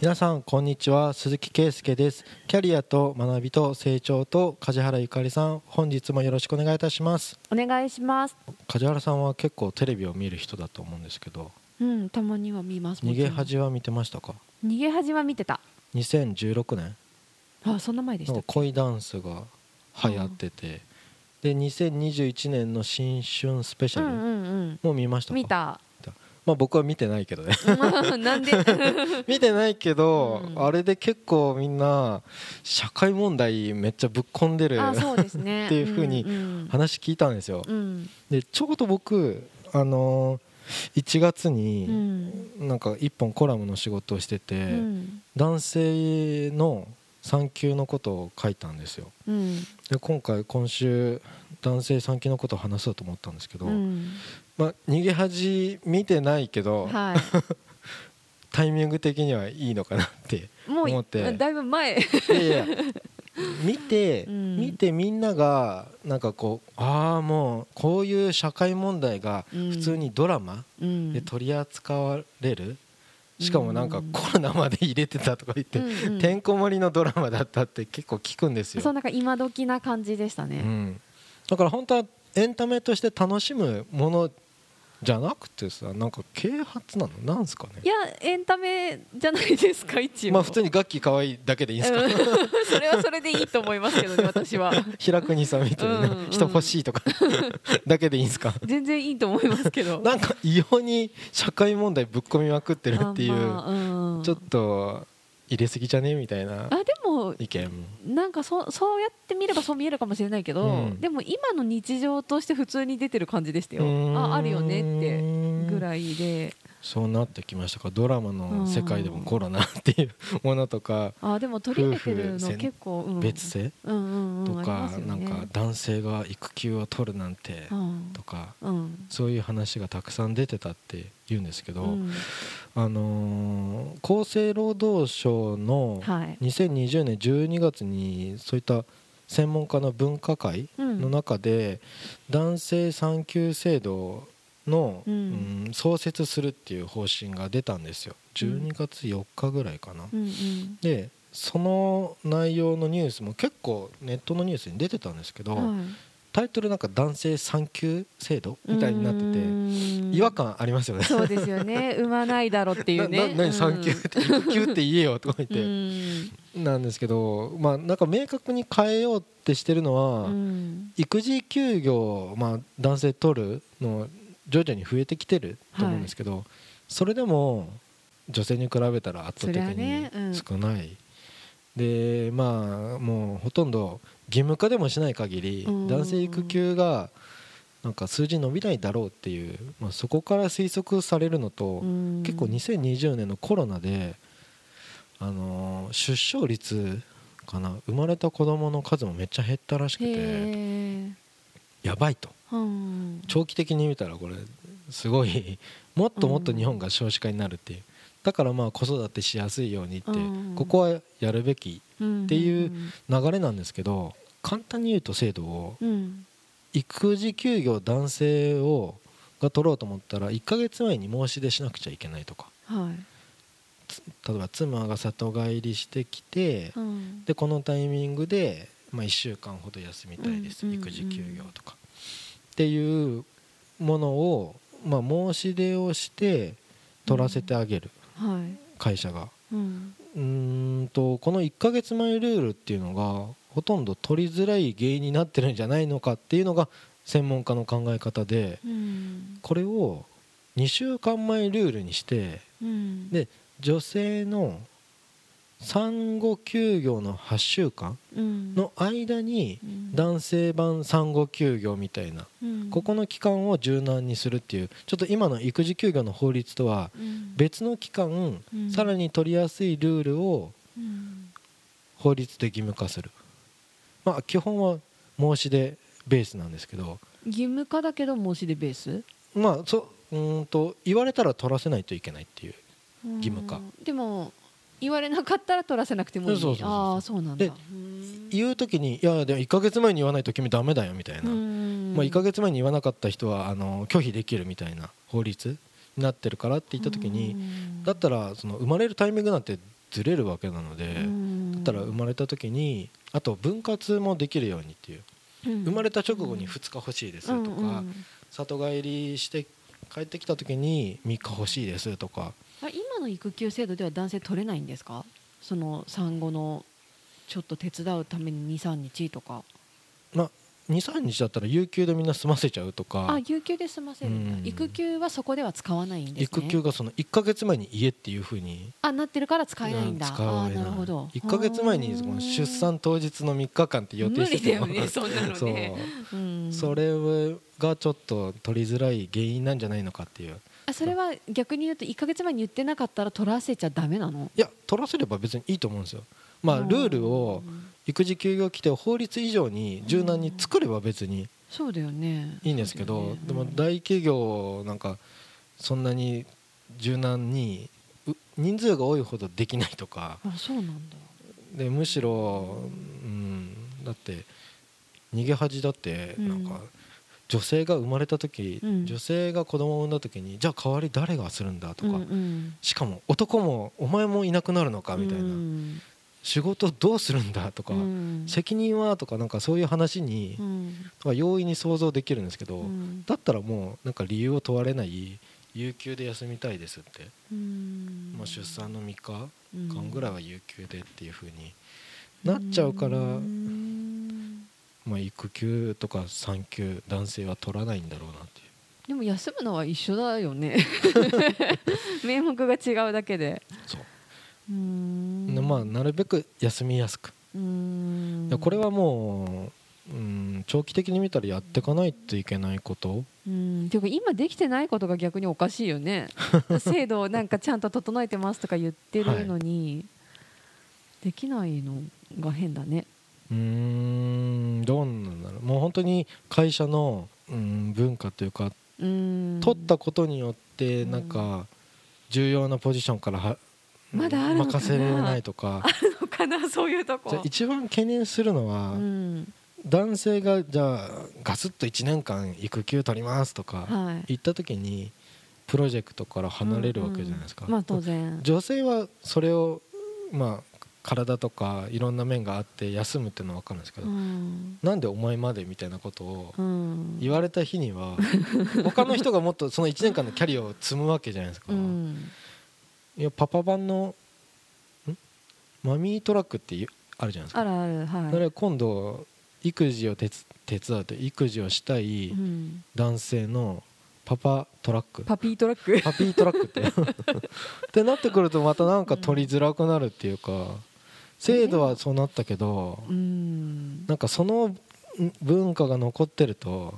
皆さんこんにちは。鈴木圭介です。キャリアと学びと成長と梶原ゆかりさん。本日もよろしくお願いいたします。お願いします。梶原さんは結構テレビを見る人だと思うんですけど。うんたまには見ます。逃げ恥は見てましたか？逃げ恥は見てた。2016年あそんな前でした恋ダンスが流行ってて。で2021年の新春スペシャルも見ましたか、見たまあ僕は見てないけどね。なんで？見てないけど、うん、あれで結構みんな社会問題めっちゃぶっ込んでるそうです、ね、っていうふうに話聞いたんですよ。うん、でちょうど僕あのー、1月になんか1本コラムの仕事をしてて、うん、男性の産休のことを書いたんですよ。で今回今週男性産休のことを話そうと思ったんですけど、まあ、逃げ恥見てないけど、はい、タイミング的にはいいのかなって思って。だいぶ前。いや 見て、うん、見てみんながなんかこうああもうこういう社会問題が普通にドラマで取り扱われる、うん、しかもなんかコロナまで入れてたとか言って、うんうん、てんこ盛りのドラマだったって結構聞くんですよ。そうなんか今時な感じでしたね、うん、だから本当はエンタメとして楽しむものじゃなくてさなんか啓発なの？なんすかね？いやエンタメじゃないですか 一応。まあ普通に楽器可愛いだけでいいんですか、うん、それはそれでいいと思いますけどね私は。平国さんみたいな、うん。うん、人欲しいとか だけでいいんですか？全然いいと思いますけど。なんか異様に社会問題ぶっ込みまくってるっていう、まあうん、ちょっと入れすぎじゃね？みたいな。あでも意見なんかそそうやって見ればそう見えるかもしれないけど、うん、でも今の日常として普通に出てる感じでしたよ。ああるよねってぐらいでそうなってきましたか。ドラマの世界でもコロナっていうものとかあでも取り入れてるの結構、別姓、とか、なんか男性が育休を取るなんてとか、そういう話がたくさん出てたって言うんですけど、あの厚生労働省の2020年12月にそういった専門家の分科会の中で男性産休制度の、うん、創設するっていう方針が出たんですよ。12月4日ぐらいかな、うんうん、でその内容のニュースも結構ネットのニュースに出てたんですけど、タイトルなんか男性産休制度みたいになってて違和感ありますよね。そうですよね。産まないだろっていうね。何産休って育休って言えよとか言って。なんですけどまあなんか明確に変えようってしてるのは育児休業まあ男性取るの徐々に増えてきてると思うんですけど、はい、それでも女性に比べたら圧倒的に少ない、ね。うん、でまあもうほとんど義務化でもしない限り男性育休がなんか数字伸びないだろうっていう、まあ、そこから推測されるのと結構2020年のコロナであの出生率かな生まれた子供の数もめっちゃ減ったらしくてやばいと長期的に見たらこれすごい もっともっと日本が少子化になるっていう。だからまあ子育てしやすいようにってここはやるべきっていう流れなんですけど簡単に言うと制度を育児休業男性をが取ろうと思ったら1か月前に申し出しなくちゃいけないとか、例えば妻が里帰りしてきて、でこのタイミングで、まあ、1週間ほど休みたいです、育児休業とかっていうものを、まあ、申し出をして取らせてあげる、会社が。うん。とこの1ヶ月前ルールっていうのがほとんど取りづらい原因になってるんじゃないのかっていうのが専門家の考え方で、これを2週間前ルールにして、で女性の産後休業の8週間の間に男性版産後休業みたいな、ここの期間を柔軟にするっていうちょっと今の育児休業の法律とは別の期間、さらに取りやすいルールを法律で義務化する、まあ、基本は申し出ベースなんですけど。義務化だけど申し出ベース？まあそうんと言われたら取らせないといけないっていう義務化。でも言われなかったら取らせなくてもいい。ああそうなんだ。言う時にいやでも1か月前に言わないと君ダメだよみたいな、まあ、1か月前に言わなかった人はあの拒否できるみたいな法律になってるからって言った時にだったらその生まれるタイミングなんてずれるわけなのでだったら生まれた時にあと分割もできるようにっていう、生まれた直後に2日欲しいですとか、里帰りして帰ってきた時に3日欲しいですとか今の育休制度では男性取れないんですか？その産後のちょっと手伝うために23日とか。まあ23日だったら有給でみんな済ませちゃうとか。あ有給で済ませるんだ、うん、育休はそこでは使わないんです、ね、育休がその1か月前に家っていうふうに。あなってるから使えないんだ。使あなるほど。1か月前にその出産当日の3日間って予定しててもね。そんなのね。そう、うん、それがちょっと取りづらい原因なんじゃないのかっていうあそれは逆に言うと1か月前に言ってなかったら取らせちゃだめなの？いや取らせれば別にいいと思うんですよ。まあルールを育児休業規定を法律以上に柔軟に作れば別にそうだよね。いいんですけど、でも大企業なんかそんなに柔軟に人数が多いほどできないとか。あそうなんだ。でむしろ、うん、だって逃げ恥だってなんか、女性が生まれた時、うん、女性が子供を産んだ時にじゃあ代わり誰がするんだとか、うんうん、しかも男もお前もいなくなるのかみたいな、うん、仕事どうするんだとか、うん、責任はとかなんかそういう話に、うん、容易に想像できるんですけど、だったらもうなんか理由を問われない有給で休みたいですって、まあ、出産の3日間ぐらいは有給でっていうふうになっちゃうから。まあ、育休とか産休男性は取らないんだろうなっていう。でも休むのは一緒だよね。名目が違うだけで。そう。うん。まあなるべく休みやすく。うん。これはもううん長期的に見たらやっていかないといけないこと。うん。ていうか今できてないことが逆におかしいよね。制度をなんかちゃんと整えてますとか言ってるのに、はい、できないのが変だねうんどうなんだろう。もう本当に会社のうん文化というか取ったことによってなんか重要なポジションからはまだ任せれないとか。あるのかな？そういうとこ。一番懸念するのは、男性がじゃあガスッと1年間育休取りますとか言った時にプロジェクトから離れるわけじゃないですか、まあ当然。女性はそれをまあ体とかいろんな面があって休むっていうのは分かるんですけど、うん、なんでお前までみたいなことを言われた日には、他の人がもっとその1年間のキャリアを積むわけじゃないですか、うん、いやパパ版のマミートラックってあるじゃないですか。あるある、はい、今度育児を手伝うって育児をしたい男性のパパトラック。パピートラック？パピートラックって。ってなってくるとまたなんか取りづらくなるっていうか、制度はそうなったけど、えー、なんかその文化が残ってると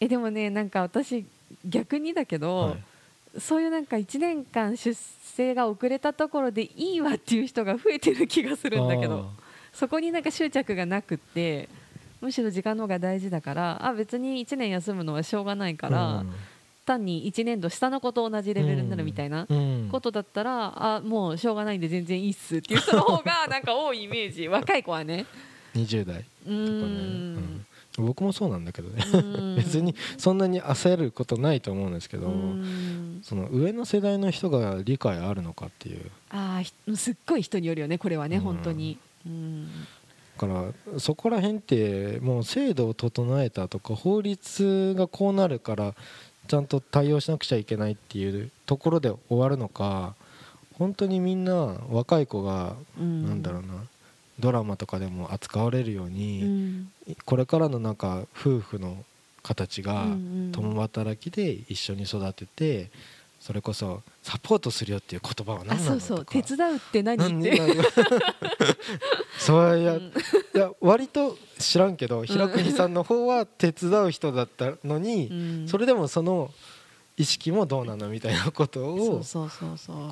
えでもねなんか私逆にだけど、はい、そういうなんか1年間出生が遅れたところでいいわっていう人が増えてる気がするんだけどそこになんか執着がなくってむしろ時間の方が大事だからあ別に1年休むのはしょうがないから、うん単に1年度下の子と同じレベルになるみたいなことだったら、あもうしょうがないんで全然いいっすっていう人の方が なんか多いイメージ。若い子はね。20代。とかね、うん。僕もそうなんだけどね。別にそんなに焦ることないと思うんですけどその上の世代の人が理解あるのかっていう。ああすっごい人によるよねこれはね、うん、本当に。うん。だからそこら辺ってもう制度を整えたとか法律がこうなるからちゃんと対応しなくちゃいけないっていうところで終わるのか本当にみんな若い子が、なんだろうなドラマとかでも扱われるように、これからのなんか夫婦の形が共働きで一緒に育ててそれこそサポートするよっていう言葉は何なのそうそう。手伝うって何？って。そういや,、いや割と知らんけど平国さんの方は手伝う人だったのに、それでもその意識もどうなのみたいなことを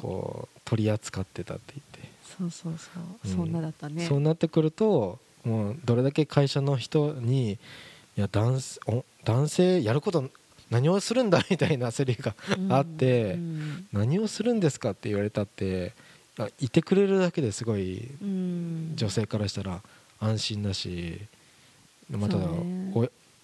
こう取り扱ってたって言って。そうそうそう、そんなだったね。そうなってくるともうどれだけ会社の人にいや男男性やること何をするんだみたいなセリフがあって、何をするんですかって言われたっていてくれるだけですごい女性からしたら安心だしまた、ね、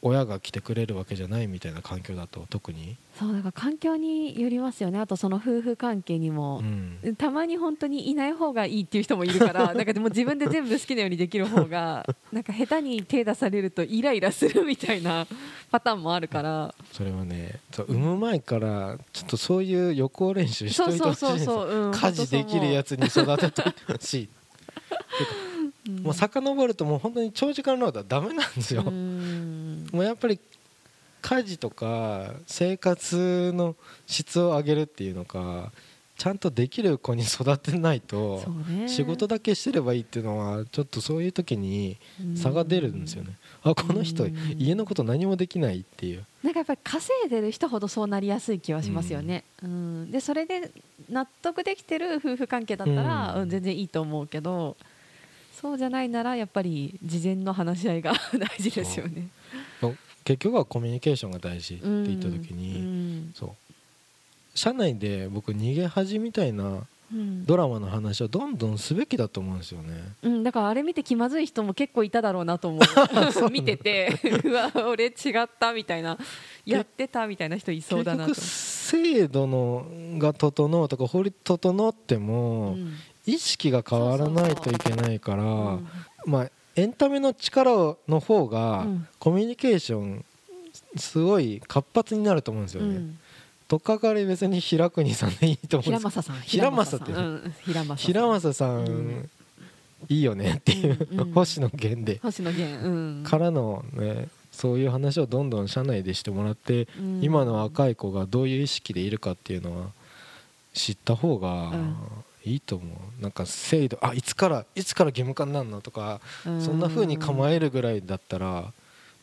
親が来てくれるわけじゃないみたいな環境だと特に？そうだから環境によりますよね。あとその夫婦関係にも、うん、たまに本当にいない方がいいっていう人もいるから なんかでも自分で全部好きなようにできる方が なんか下手に手出されるとイライラするみたいなパターンもあるから。それはね産む前からちょっとそういう予行練習しといてほしい家事できるやつに育ててほしい もう遡るともう本当に長時間労働はダメなんですよ。もうやっぱり家事とか生活の質を上げるっていうのかちゃんとできる子に育てないと仕事だけしてればいいっていうのはちょっとそういう時に差が出るんですよね。あこの人家のこと何もできないっていう。なんかやっぱり稼いでる人ほどそうなりやすい気はしますよね、うん、でそれで納得できてる夫婦関係だったら、うん、全然いいと思うけどそうじゃないならやっぱり事前の話し合いが 大事ですよね。結局はコミュニケーションが大事って言った時に、うん、そう。社内で僕逃げ恥みたいなドラマの話をどんどんすべきだと思うんですよね、うん、だからあれ見て気まずい人も結構いただろうなと思う。見てて うわ俺違ったみたいなやってたみたいな人いそうだなと。制度のが整うとか法律整っても、うん、意識が変わらないといけないから、まあエンタメの力の方がコミュニケーションすごい活発になると思うんですよね。うん。とっかかり別に平国さんでいいと思うんです平正さん。平正って、平正さん、いいよねっていう、星野源で。星野源、からのねそういう話をどんどん社内でしてもらって、今の若い子がどういう意識でいるかっていうのは知った方がいいと思う。なんか制度あいつからいつから義務化になるのとかそんな風に構えるぐらいだったら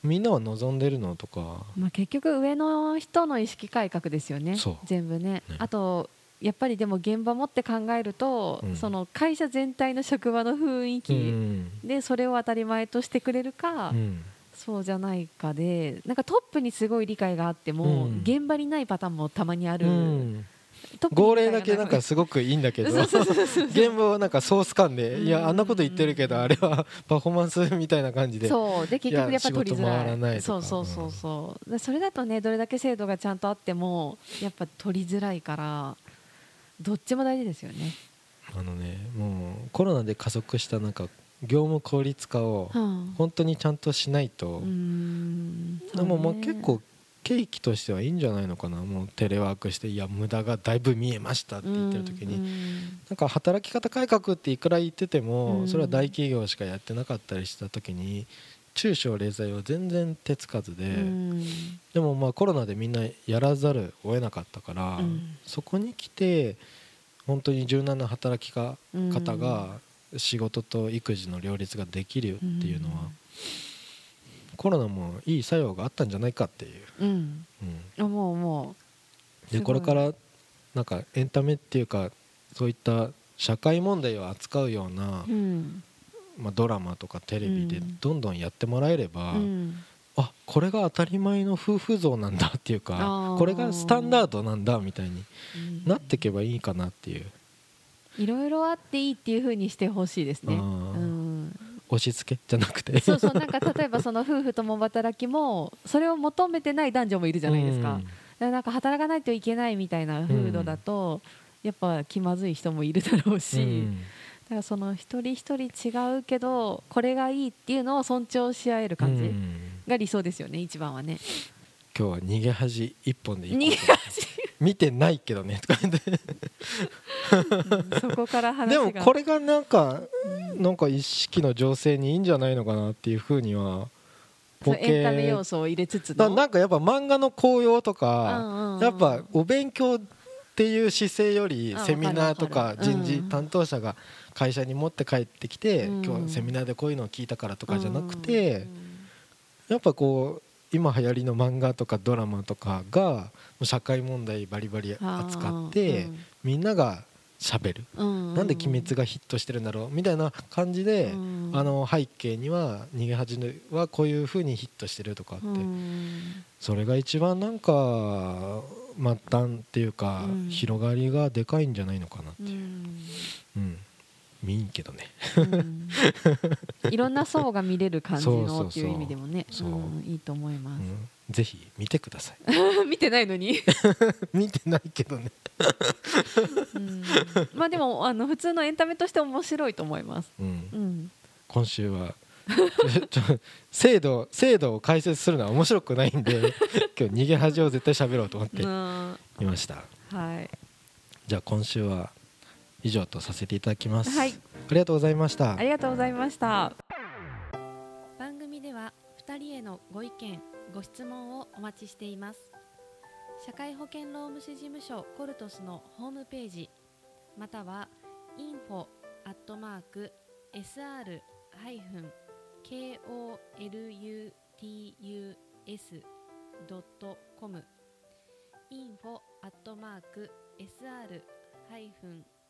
みんなは望んでるのとか、まあ、結局上の人の意識改革ですよね。全部ね、ね、あとやっぱりでも現場持って考えると、うん、その会社全体の職場の雰囲気でそれを当たり前としてくれるか、うん、そうじゃないかでなんかトップにすごい理解があっても、うん、現場にないパターンもたまにある。号令だけなんかすごくいいんだけど現場はなんかソース感でいやあんなこと言ってるけどあれはパフォーマンスみたいな感じで。そうで結局やっぱ取りづらい。そうそうそうそう。それだとねどれだけ制度がちゃんとあってもやっぱ取りづらいからどっちも大事ですよね。あのねもうコロナで加速したなんか業務効率化を本当にちゃんとしないと、でももう結構契機としてはいいんじゃないのかな。もうテレワークしていや無駄がだいぶ見えましたって言ってる時に、なんか働き方改革っていくら言ってても、それは大企業しかやってなかったりした時に中小零細は全然手つかずで、でもまあコロナでみんなやらざるを得なかったから、そこに来て本当に柔軟な働き方が仕事と育児の両立ができるっていうのは。コロナもいい作用があったんじゃないかっていう、うん。うん、もうもうでこれからなんかエンタメっていうかそういった社会問題を扱うような、うん、まあ、ドラマとかテレビでどんどんやってもらえれば、うん、あこれが当たり前の夫婦像なんだっていうかこれがスタンダードなんだみたいになっていけばいいかなっていう。いろいろあっていいっていうふうにしてほしいですね。うん押し付けじゃなくて。そうそうなんか例えばその夫婦共働きもそれを求めてない男女もいるじゃないですか,、だからなんか働かないといけないみたいな風土だと、やっぱ気まずい人もいるだろうし、だからその一人一人違うけどこれがいいっていうのを尊重し合える感じが理想ですよね一番はね。今日は逃げ恥一本で逃げ恥見てないけどね。とか言ってそこから話でもこれがなんか、なんか意識の情勢にいいんじゃないのかなっていうふうにはエンタメ要素を入れつつなんかやっぱ漫画の効用とか、やっぱお勉強っていう姿勢よりセミナーとか人事担当者が会社に持って帰ってきて、今日セミナーでこういうのを聞いたからとかじゃなくて、やっぱこう今流行りの漫画とかドラマとかが社会問題バリバリ扱って、うん、みんながしゃべる、うんうん、なんで「鬼滅」がヒットしてるんだろう？みたいな感じで、うん、あの背景には「逃げ恥」はこういうふうにヒットしてるとかって、うん、それが一番なんか末端っていうか、広がりがでかいんじゃないのかなっていう。うん見んけどね、いろんな層が見れる感じのっていう意味でもね。いいと思います、ぜひ見てください。見てないのに？見てないけどね。まあでもあの普通のエンタメとして面白いと思います、うん、今週は制度制度を解説するのは面白くないんで 今日逃げ恥を絶対喋ろうと思っていました。はい。じゃあ今週は以上とさせていただきます、はい、ありがとうございました。ありがとうございました。番組では2人へのご意見ご質問をお待ちしています。社会保険労務士事務所コルトスのホームページまたは info アット